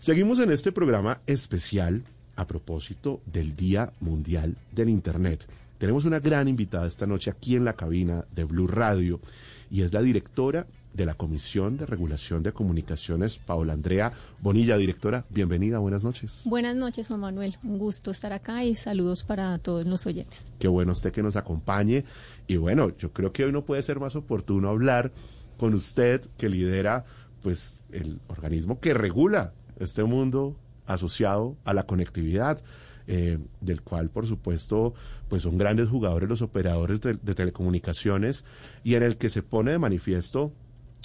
Seguimos en este programa especial a propósito del Día Mundial del Internet. Tenemos una gran invitada esta noche aquí en la cabina de Blue Radio y es la directora de la Comisión de Regulación de Comunicaciones, Paola Andrea Bonilla. Directora, bienvenida, buenas noches. Buenas noches, Juan Manuel. Un gusto estar acá y saludos para todos los oyentes. Qué bueno usted que nos acompañe. Y bueno, yo creo que hoy no puede ser más oportuno hablar con usted que lidera pues el organismo que regula este mundo asociado a la conectividad. Eh, del cual por supuesto pues son grandes jugadores los operadores de, telecomunicaciones y en el que se pone de manifiesto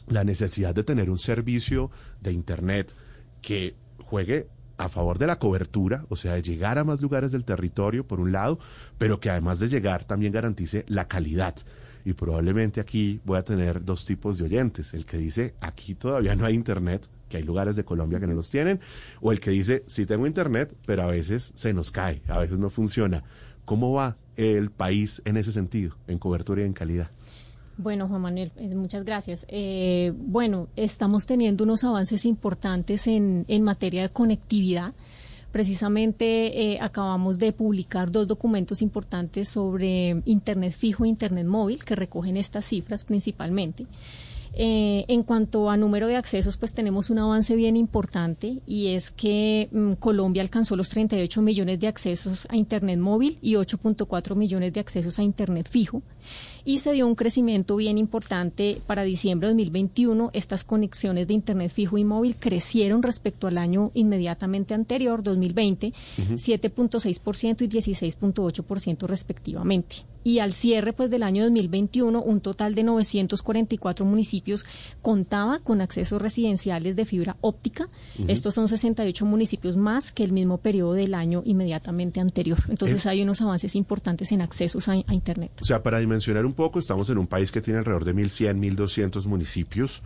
la necesidad de tener un servicio de Internet que juegue a favor de la cobertura, o sea, de llegar a más lugares del territorio, por un lado, pero que además de llegar también garantice la calidad. Y probablemente aquí voy a tener dos tipos de oyentes, el que dice, aquí todavía no hay Internet, que hay lugares de Colombia que no los tienen, o el que dice, sí tengo Internet, pero a veces se nos cae, a veces no funciona. ¿Cómo va el país en ese sentido, en cobertura y en calidad? Bueno, Juan Manuel, eh, muchas gracias. Eh, bueno, estamos teniendo unos avances importantes en, en materia de conectividad. Precisamente eh, acabamos de publicar dos documentos importantes sobre Internet fijo e Internet móvil que recogen estas cifras principalmente. Eh, en cuanto a número de accesos, pues tenemos un avance bien importante y es que mm, Colombia alcanzó los 38 millones de accesos a Internet móvil y 8.4 millones de accesos a Internet fijo y se dio un crecimiento bien importante para diciembre de 2021. Estas conexiones de Internet fijo y móvil crecieron respecto al año inmediatamente anterior, 2020, 7.6% y 16.8% respectivamente y al cierre pues del año 2021 un total de 944 municipios contaba con accesos residenciales de fibra óptica. Estos son 68 municipios más que el mismo periodo del año inmediatamente anterior. Entonces hay unos avances importantes en accesos a, Internet. O sea, para dimensionar un poco, estamos en un país que tiene alrededor de 1.100, 1.200 municipios.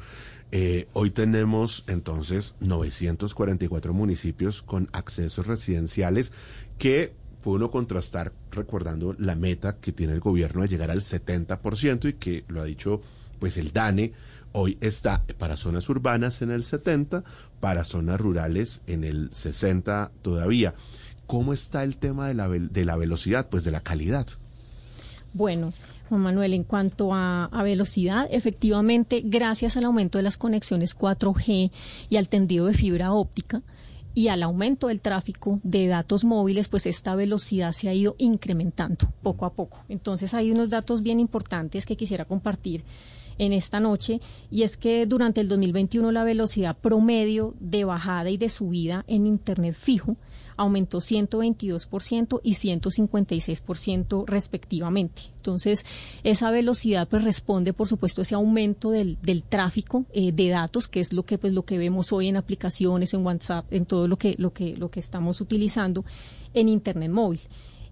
Eh, hoy tenemos entonces 944 municipios con accesos residenciales que puede uno contrastar recordando la meta que tiene el gobierno de llegar al 70% y que lo ha dicho pues el DANE hoy está para zonas urbanas en el 70, para zonas rurales en el 60 todavía. ¿Cómo está el tema de la, de la velocidad, pues de la calidad? Bueno, Juan Manuel, en cuanto a, a, velocidad, efectivamente, gracias al aumento de las conexiones 4G y al tendido de fibra óptica, y al aumento del tráfico de datos móviles, pues esta velocidad se ha ido incrementando poco a poco. Entonces hay unos datos bien importantes que quisiera compartir en esta noche y es que durante el 2021 la velocidad promedio de bajada y de subida en Internet fijo aumentó 122% y 156% respectivamente. Entonces, esa velocidad pues responde, por supuesto, a ese aumento del, del tráfico eh, de datos, que es lo que pues lo que vemos hoy en aplicaciones, en WhatsApp, en todo lo que lo que lo que estamos utilizando en internet móvil.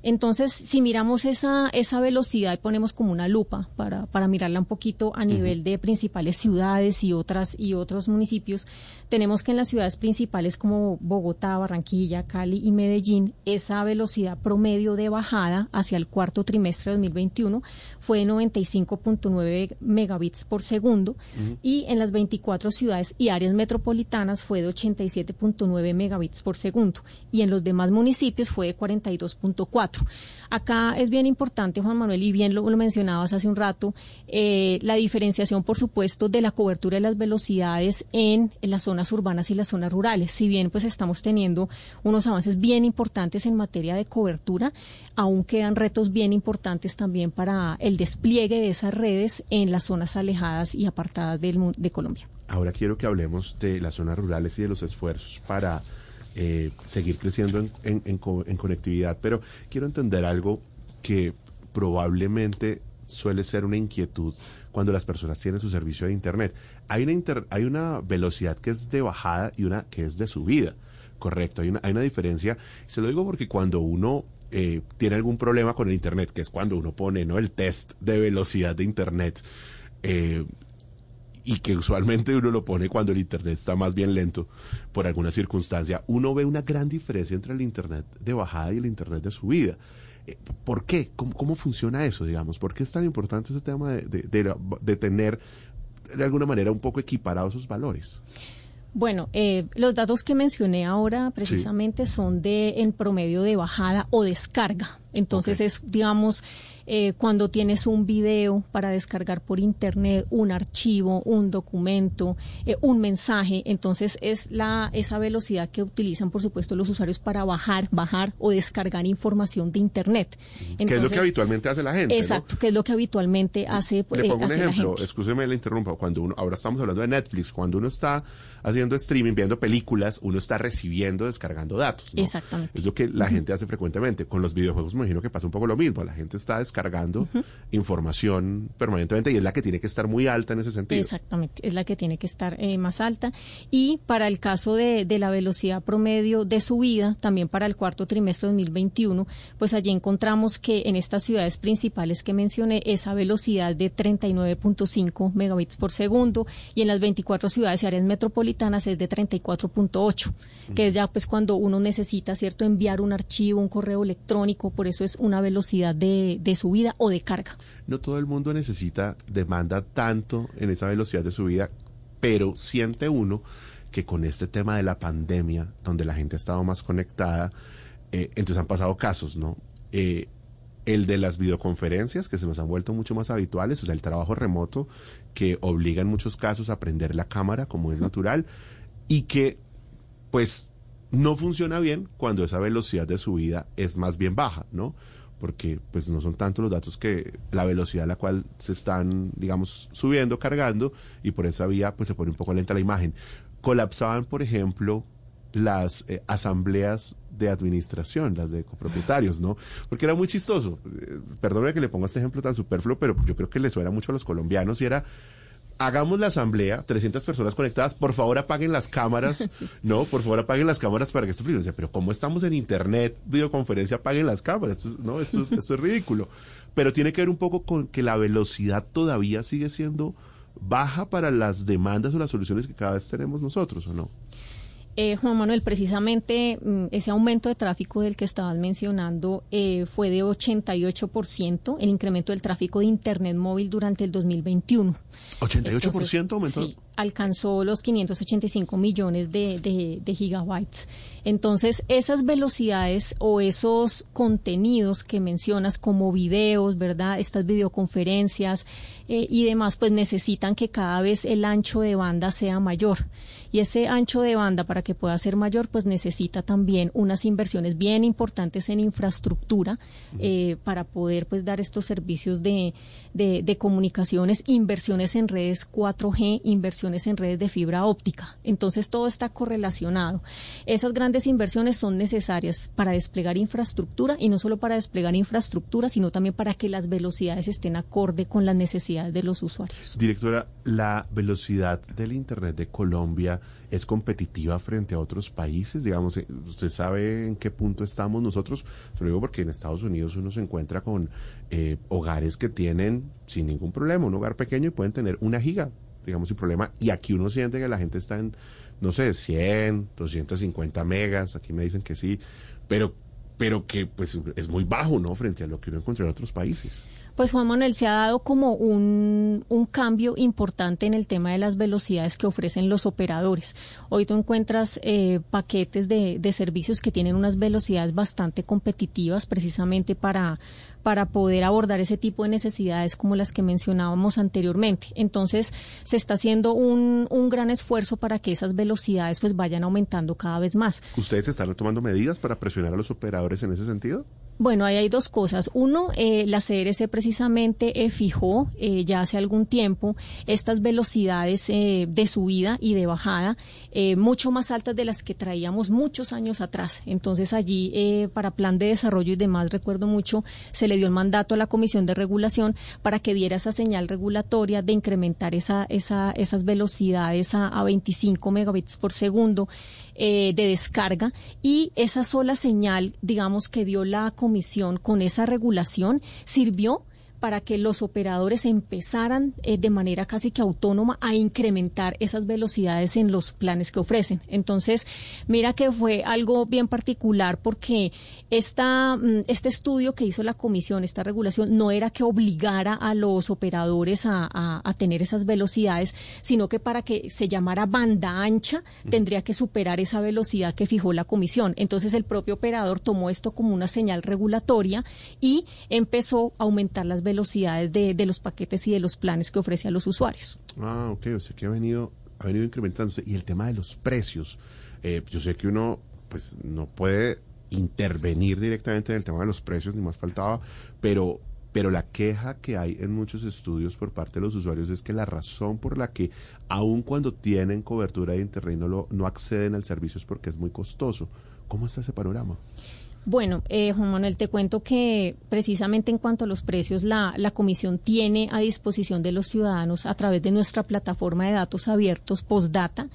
Entonces, si miramos esa, esa velocidad y ponemos como una lupa para, para mirarla un poquito a nivel de principales ciudades y otras y otros municipios, tenemos que en las ciudades principales como Bogotá, Barranquilla, Cali y Medellín, esa velocidad promedio de bajada hacia el cuarto trimestre de 2021 fue de 95.9 megabits por segundo y en las 24 ciudades y áreas metropolitanas fue de 87.9 megabits por segundo y en los demás municipios fue de 42.4. Acá es bien importante, Juan Manuel, y bien lo, mencionabas hace un rato, eh, la diferenciación, por supuesto, de la cobertura de las velocidades en, las zonas urbanas y las zonas rurales. Si bien pues estamos teniendo unos avances bien importantes en materia de cobertura, aún quedan retos bien importantes también para el despliegue de esas redes en las zonas alejadas y apartadas del, de Colombia. Ahora quiero que hablemos de las zonas rurales y de los esfuerzos para eh, seguir creciendo en, en, conectividad, pero quiero entender algo que probablemente suele ser una inquietud cuando las personas tienen su servicio de Internet. Hay una, hay una velocidad que es de bajada y una que es de subida, correcto. Hay una, hay una diferencia. Se lo digo porque cuando uno eh, tiene algún problema con el Internet, que es cuando uno pone ¿no? el test de velocidad de Internet, eh, y que usualmente uno lo pone cuando el Internet está más bien lento por alguna circunstancia, uno ve una gran diferencia entre el Internet de bajada y el Internet de subida. Eh, ¿Por qué? ¿Cómo, funciona eso, digamos? ¿Por qué es tan importante ese tema de, de, tener de alguna manera un poco equiparados esos valores? Bueno, eh, los datos que mencioné ahora precisamente son de en promedio de bajada o descarga. Entonces es, digamos, eh, cuando tienes un video para descargar por internet, un archivo, un documento, eh, un mensaje, entonces es la esa velocidad que utilizan, por supuesto, los usuarios para bajar, bajar o descargar información de internet. ¿Qué es lo que habitualmente hace la gente? Exacto, que es lo que habitualmente hace. Le pongo un ejemplo, escúcheme la interrumpa. Cuando uno, ahora estamos hablando de Netflix, cuando uno está haciendo streaming, viendo películas, uno está recibiendo, descargando datos. Exactamente. Es lo que la gente hace frecuentemente. Con los videojuegos me imagino que pasa un poco lo mismo. La gente está descargando cargando información permanentemente y es la que tiene que estar muy alta en ese sentido. Exactamente, es la que tiene que estar eh, más alta. Y para el caso de, de, la velocidad promedio de subida, también para el cuarto trimestre de 2021, pues allí encontramos que en estas ciudades principales que mencioné, esa velocidad de 39.5 megabits por segundo y en las 24 ciudades y áreas metropolitanas es de 34.8, que es ya pues cuando uno necesita, ¿cierto?, enviar un archivo, un correo electrónico, por eso es una velocidad de, de subida subida o de carga. No todo el mundo necesita, demanda tanto en esa velocidad de subida, pero siente uno que con este tema de la pandemia, donde la gente ha estado más conectada, eh, entonces han pasado casos, ¿no? Eh, el de las videoconferencias, que se nos han vuelto mucho más habituales, o sea, el trabajo remoto, que obliga en muchos casos a prender la cámara como es natural, y que, pues, no funciona bien cuando esa velocidad de subida es más bien baja, ¿no? Porque pues no son tanto los datos que la velocidad a la cual se están, digamos, subiendo, cargando, y por esa vía pues se pone un poco lenta la imagen. Colapsaban, por ejemplo, las eh, asambleas de administración, las de copropietarios, ¿no? Porque era muy chistoso. Eh, perdóneme que le ponga este ejemplo tan superfluo, pero yo creo que le suena mucho a los colombianos y era hagamos la asamblea, 300 personas conectadas, por favor apaguen las cámaras, no, por favor apaguen las cámaras para que esto fluya. Pero como estamos en internet, videoconferencia, apaguen las cámaras, esto es, no, esto es, esto es ridículo. Pero tiene que ver un poco con que la velocidad todavía sigue siendo baja para las demandas o las soluciones que cada vez tenemos nosotros, ¿o no? Eh, Juan Manuel, precisamente mm, ese aumento de tráfico del que estabas mencionando eh, fue de 88% el incremento del tráfico de Internet móvil durante el 2021. ¿88% aumentó? Sí, alcanzó los 585 millones de, de, gigabytes. Entonces, esas velocidades o esos contenidos que mencionas como videos, ¿verdad? Estas videoconferencias eh, y demás, pues necesitan que cada vez el ancho de banda sea mayor. Y ese ancho de banda, para que pueda ser mayor, pues necesita también unas inversiones bien importantes en infraestructura eh, para poder pues dar estos servicios de, de, de comunicaciones, inversiones en redes 4G, inversiones en redes de fibra óptica. Entonces todo está correlacionado. Esas grandes inversiones son necesarias para desplegar infraestructura y no solo para desplegar infraestructura, sino también para que las velocidades estén acorde con las necesidades de los usuarios. Directora, la velocidad del Internet de Colombia es competitiva frente a otros países? Digamos, eh, ¿usted sabe en qué punto estamos nosotros? Se lo digo porque en Estados Unidos uno se encuentra con eh, hogares que tienen sin ningún problema un hogar pequeño y pueden tener una giga digamos, sin problema. Y aquí uno siente que la gente está en, no sé, 100, 250 megas, aquí me dicen que sí, pero, pero que pues es muy bajo, ¿no? Frente a lo que uno encuentra en otros países. Pues Juan Manuel, se ha dado como un, un, cambio importante en el tema de las velocidades que ofrecen los operadores. Hoy tú encuentras eh, paquetes de, de servicios que tienen unas velocidades bastante competitivas precisamente para, para poder abordar ese tipo de necesidades como las que mencionábamos anteriormente. Entonces, se está haciendo un, un gran esfuerzo para que esas velocidades pues vayan aumentando cada vez más. ¿Ustedes están tomando medidas para presionar a los operadores en ese sentido? Bueno, ahí hay dos cosas. Uno, eh, la CRC precisamente eh, fijó eh, ya hace algún tiempo estas velocidades eh, de subida y de bajada eh, mucho más altas de las que traíamos muchos años atrás. Entonces allí, para plan de desarrollo y demás, recuerdo mucho, se le dio el mandato a la Comisión de Regulación para que diera esa señal regulatoria de incrementar esa, esa, esas velocidades a, a 25 megabits por segundo de descarga y esa sola señal, digamos, que dio la comisión con esa regulación sirvió para que los operadores empezaran eh, de manera casi que autónoma a incrementar esas velocidades en los planes que ofrecen. Entonces, mira que fue algo bien particular porque esta, mm, este estudio que hizo la comisión, esta regulación, no era que obligara a los operadores a, a tener esas velocidades, sino que para que se llamara banda ancha tendría que superar esa velocidad que fijó la comisión. Entonces, el propio operador tomó esto como una señal regulatoria y empezó a aumentar las velocidades de, de los paquetes y de los planes que ofrece a los usuarios. Ah, ok, o sea que ha venido, ha venido incrementándose. Y el tema de los precios, eh, yo sé que uno pues no puede intervenir directamente en el tema de los precios, ni más faltaba, pero pero la queja que hay en muchos estudios por parte de los usuarios es que la razón por la que, aun cuando tienen cobertura de Internet, no, lo, no acceden al servicio es porque es muy costoso. ¿Cómo está ese panorama? Bueno, eh, Juan Manuel, te cuento que precisamente en cuanto a los precios, la, la Comisión tiene a disposición de los ciudadanos a través de nuestra plataforma de datos abiertos Postdata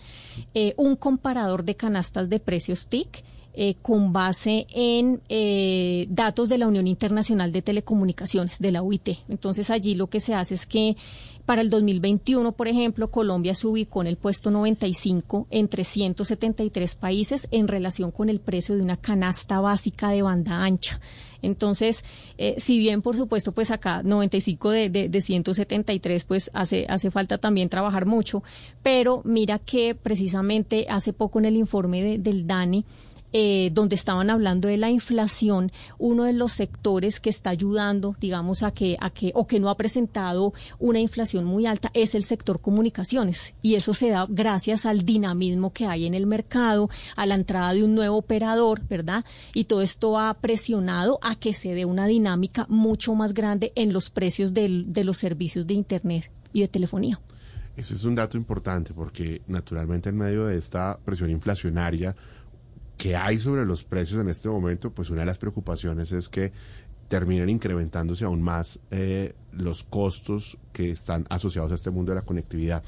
eh, un comparador de canastas de precios TIC. Eh, con base en eh, datos de la Unión Internacional de Telecomunicaciones, de la UIT. Entonces allí lo que se hace es que para el 2021, por ejemplo, Colombia se ubicó en el puesto 95 entre 173 países en relación con el precio de una canasta básica de banda ancha. Entonces, eh, si bien, por supuesto, pues acá 95 de, de, de 173, pues hace, hace falta también trabajar mucho, pero mira que precisamente hace poco en el informe de, del DANI, eh, donde estaban hablando de la inflación, uno de los sectores que está ayudando, digamos, a que, a que, o que no ha presentado una inflación muy alta, es el sector comunicaciones. Y eso se da gracias al dinamismo que hay en el mercado, a la entrada de un nuevo operador, ¿verdad? Y todo esto ha presionado a que se dé una dinámica mucho más grande en los precios del, de los servicios de Internet y de telefonía. Eso es un dato importante porque naturalmente en medio de esta presión inflacionaria, que hay sobre los precios en este momento, pues una de las preocupaciones es que terminen incrementándose aún más eh, los costos que están asociados a este mundo de la conectividad.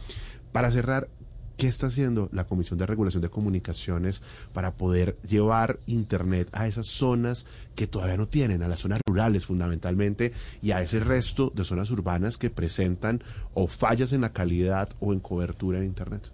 Para cerrar, ¿qué está haciendo la Comisión de Regulación de Comunicaciones para poder llevar Internet a esas zonas que todavía no tienen, a las zonas rurales fundamentalmente, y a ese resto de zonas urbanas que presentan o fallas en la calidad o en cobertura de Internet?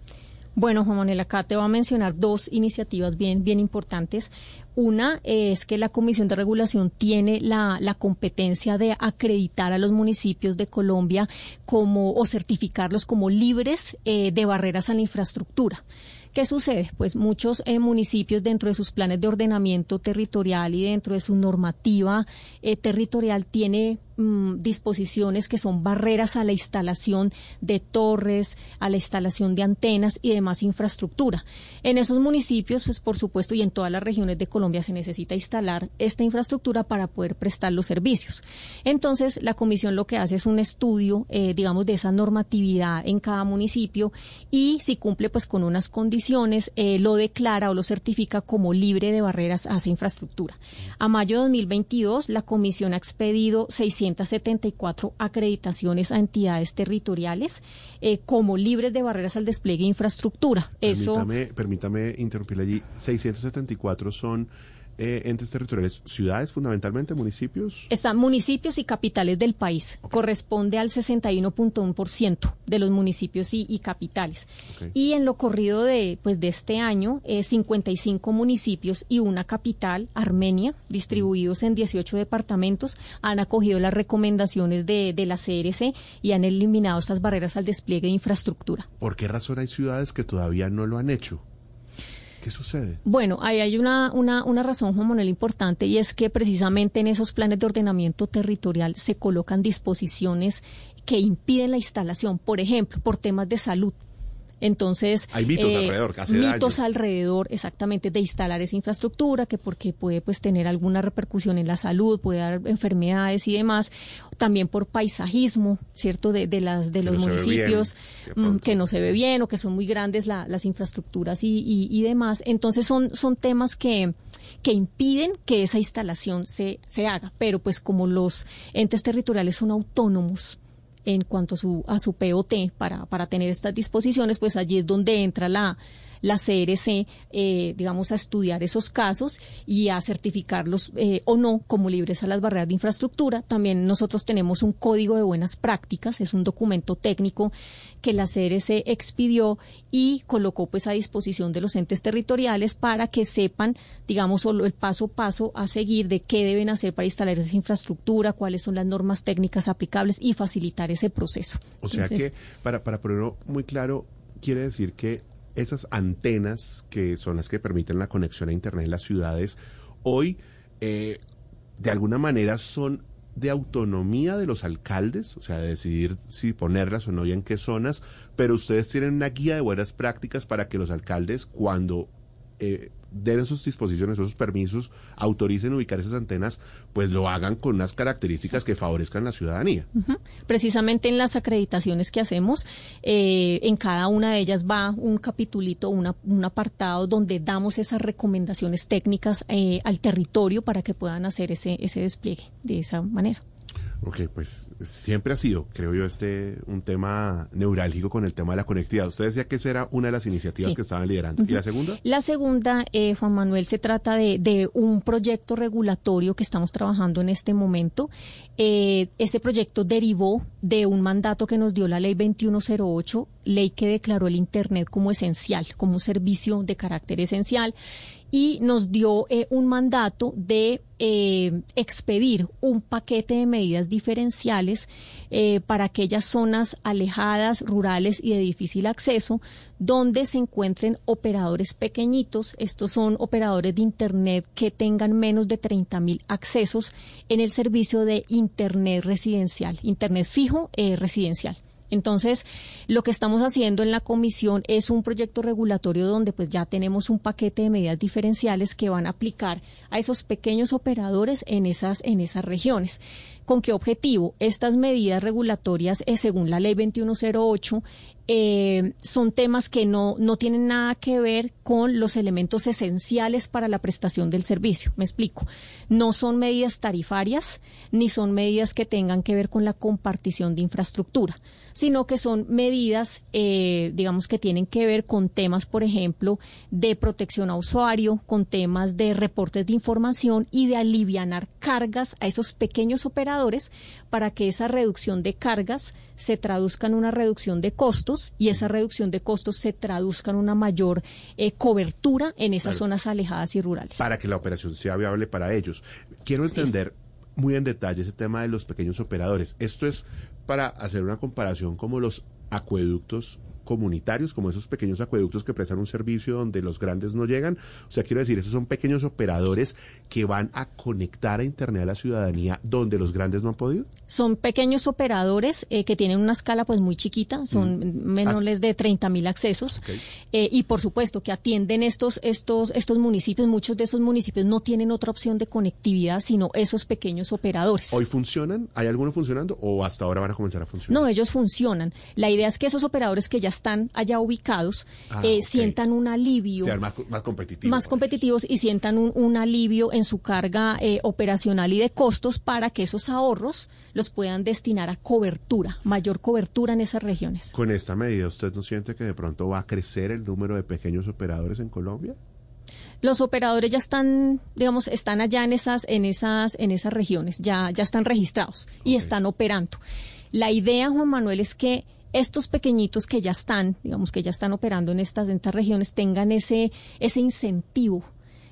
Bueno, Juan Manuel, acá te voy a mencionar dos iniciativas bien, bien importantes. Una es que la Comisión de Regulación tiene la, la, competencia de acreditar a los municipios de Colombia como o certificarlos como libres eh, de barreras a la infraestructura. ¿Qué sucede? Pues muchos eh, municipios dentro de sus planes de ordenamiento territorial y dentro de su normativa eh, territorial tiene mm, disposiciones que son barreras a la instalación de torres, a la instalación de antenas y demás infraestructura. En esos municipios, pues por supuesto, y en todas las regiones de Colombia se necesita instalar esta infraestructura para poder prestar los servicios. Entonces, la comisión lo que hace es un estudio, eh, digamos, de esa normatividad en cada municipio y si cumple pues con unas condiciones eh, lo declara o lo certifica como libre de barreras a esa infraestructura. A mayo de 2022, la Comisión ha expedido 674 acreditaciones a entidades territoriales eh, como libres de barreras al despliegue de infraestructura. Permítame, Eso... permítame interrumpirle allí. 674 son eh, entes territoriales, ciudades fundamentalmente, municipios. Están municipios y capitales del país. Okay. Corresponde al 61.1% de los municipios y, y capitales. Okay. Y en lo corrido de, pues, de este año, eh, 55 municipios y una capital, Armenia, distribuidos en 18 departamentos, han acogido las recomendaciones de, de la CRC y han eliminado estas barreras al despliegue de infraestructura. ¿Por qué razón hay ciudades que todavía no lo han hecho? ¿Qué sucede? Bueno, ahí hay una, una, una razón, Juan Manuel, importante y es que precisamente en esos planes de ordenamiento territorial se colocan disposiciones que impiden la instalación, por ejemplo, por temas de salud. Entonces, hay mitos eh, alrededor, que hace mitos daño. alrededor exactamente de instalar esa infraestructura, que porque puede pues tener alguna repercusión en la salud, puede dar enfermedades y demás, también por paisajismo, cierto, de, de las de que los no municipios bien, que no se ve bien o que son muy grandes la, las infraestructuras y, y, y demás. Entonces son son temas que que impiden que esa instalación se, se haga, pero pues como los entes territoriales son autónomos, en cuanto a su, a su POT para, para tener estas disposiciones, pues allí es donde entra la, la CRC, eh, digamos, a estudiar esos casos y a certificarlos eh, o no como libres a las barreras de infraestructura. También nosotros tenemos un código de buenas prácticas, es un documento técnico que la CRC expidió y colocó pues a disposición de los entes territoriales para que sepan, digamos, el paso a paso a seguir de qué deben hacer para instalar esa infraestructura, cuáles son las normas técnicas aplicables y facilitar ese proceso. O sea que, para, para ponerlo muy claro, quiere decir que esas antenas que son las que permiten la conexión a Internet en las ciudades, hoy eh, de alguna manera son de autonomía de los alcaldes, o sea, de decidir si ponerlas o no y en qué zonas, pero ustedes tienen una guía de buenas prácticas para que los alcaldes cuando eh, den sus disposiciones, esos permisos, autoricen ubicar esas antenas, pues lo hagan con unas características que favorezcan la ciudadanía. Precisamente en las acreditaciones que hacemos, eh, en cada una de ellas va un capitulito, un apartado donde damos esas recomendaciones técnicas eh, al territorio para que puedan hacer ese, ese despliegue de esa manera. Ok, pues siempre ha sido, creo yo, este un tema neurálgico con el tema de la conectividad. Usted decía que esa era una de las iniciativas que estaban liderando. ¿Y la segunda? La segunda, eh, Juan Manuel, se trata de, de, un proyecto regulatorio que estamos trabajando en este momento. Eh, ese proyecto derivó de un mandato que nos dio la ley 2108, ley que declaró el Internet como esencial, como un servicio de carácter esencial y nos dio eh, un mandato de eh, expedir un paquete de medidas diferenciales eh, para aquellas zonas alejadas, rurales y de difícil acceso, donde se encuentren operadores pequeñitos. Estos son operadores de Internet que tengan menos de 30 mil accesos en el servicio de Internet residencial, Internet fijo residencial. Entonces, lo que estamos haciendo en la comisión es un proyecto regulatorio donde pues ya tenemos un paquete de medidas diferenciales que van a aplicar a esos pequeños operadores en esas en esas regiones. ¿Con qué objetivo? Estas medidas regulatorias, eh, según la ley 2108, eh, son temas que no, no tienen nada que ver con los elementos esenciales para la prestación del servicio. Me explico. No son medidas tarifarias ni son medidas que tengan que ver con la compartición de infraestructura, sino que son medidas, eh, digamos, que tienen que ver con temas, por ejemplo, de protección a usuario, con temas de reportes de información y de alivianar cargas a esos pequeños operadores para que esa reducción de cargas se traduzca en una reducción de costos y esa reducción de costos se traduzca en una mayor eh, cobertura en esas zonas alejadas y rurales. Para que la operación sea viable para ellos. Quiero entender muy en detalle ese tema de los pequeños operadores. Esto es para hacer una comparación como los acueductos comunitarios, como esos pequeños acueductos que prestan un servicio donde los grandes no llegan. O sea, quiero decir, esos son pequeños operadores que van a conectar a Internet a la ciudadanía donde los grandes no han podido. Son pequeños operadores eh, que tienen una escala pues muy chiquita, son mm. menores de 30 mil accesos eh, y por supuesto que atienden estos, estos, estos municipios. Muchos de esos municipios no tienen otra opción de conectividad sino esos pequeños operadores. ¿Hoy funcionan? ¿Hay algunos funcionando o hasta ahora van a comenzar a funcionar? No, ellos funcionan. La idea es que esos operadores que ya están allá ubicados ah, eh, sientan un alivio. Sean más, más competitivos. Más competitivos y sientan un, alivio en su carga eh, operacional y de costos para que esos ahorros los puedan destinar a cobertura, mayor cobertura en esas regiones. Con esta medida, ¿usted no siente que de pronto va a crecer el número de pequeños operadores en Colombia? los operadores ya están, digamos, están allá en esas, en esas, en esas regiones, ya, ya están registrados y están operando. La idea, Juan Manuel, es que estos pequeñitos que ya están, digamos que ya están operando en estas, en estas regiones, tengan ese, ese incentivo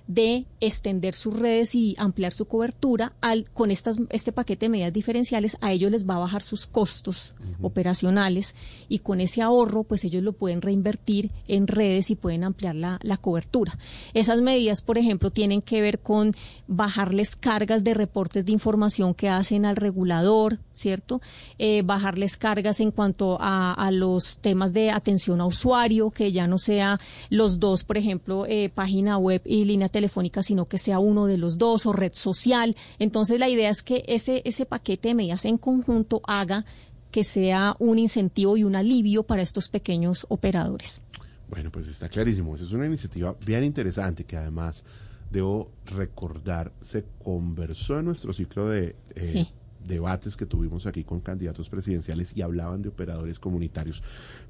de extender sus redes y ampliar su cobertura al con estas este paquete de medidas diferenciales a ellos les va a bajar sus costos operacionales y con ese ahorro pues ellos lo pueden reinvertir en redes y pueden ampliar la, la, cobertura. Esas medidas por ejemplo tienen que ver con bajarles cargas de reportes de información que hacen al regulador cierto eh, bajarles cargas en cuanto a, a, los temas de atención a usuario que ya no sea los dos por ejemplo eh, página web y línea telefónica, sino que sea uno de los dos o red social. Entonces la idea es que ese, ese paquete de medidas en conjunto haga que sea un incentivo y un alivio para estos pequeños operadores. Bueno, pues está clarísimo. es una iniciativa bien interesante que además, debo recordar, se conversó en nuestro ciclo de eh, debates que tuvimos aquí con candidatos presidenciales y hablaban de operadores comunitarios.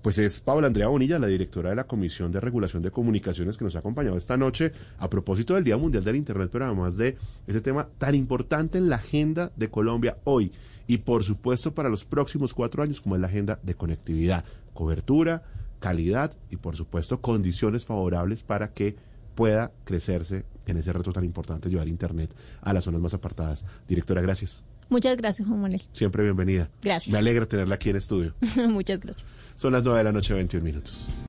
Pues es Paula Andrea Bonilla, la directora de la Comisión de Regulación de Comunicaciones, que nos ha acompañado esta noche a propósito del Día Mundial del Internet, pero además de ese tema tan importante en la agenda de Colombia hoy y por supuesto para los próximos cuatro años, como es la agenda de conectividad, cobertura, calidad y por supuesto condiciones favorables para que pueda crecerse en ese reto tan importante, llevar Internet a las zonas más apartadas. Directora, gracias. Muchas gracias, Juan Manuel. Siempre bienvenida. Gracias. Me alegra tenerla aquí en estudio. Muchas gracias. Son las 9 de la noche, 21 minutos.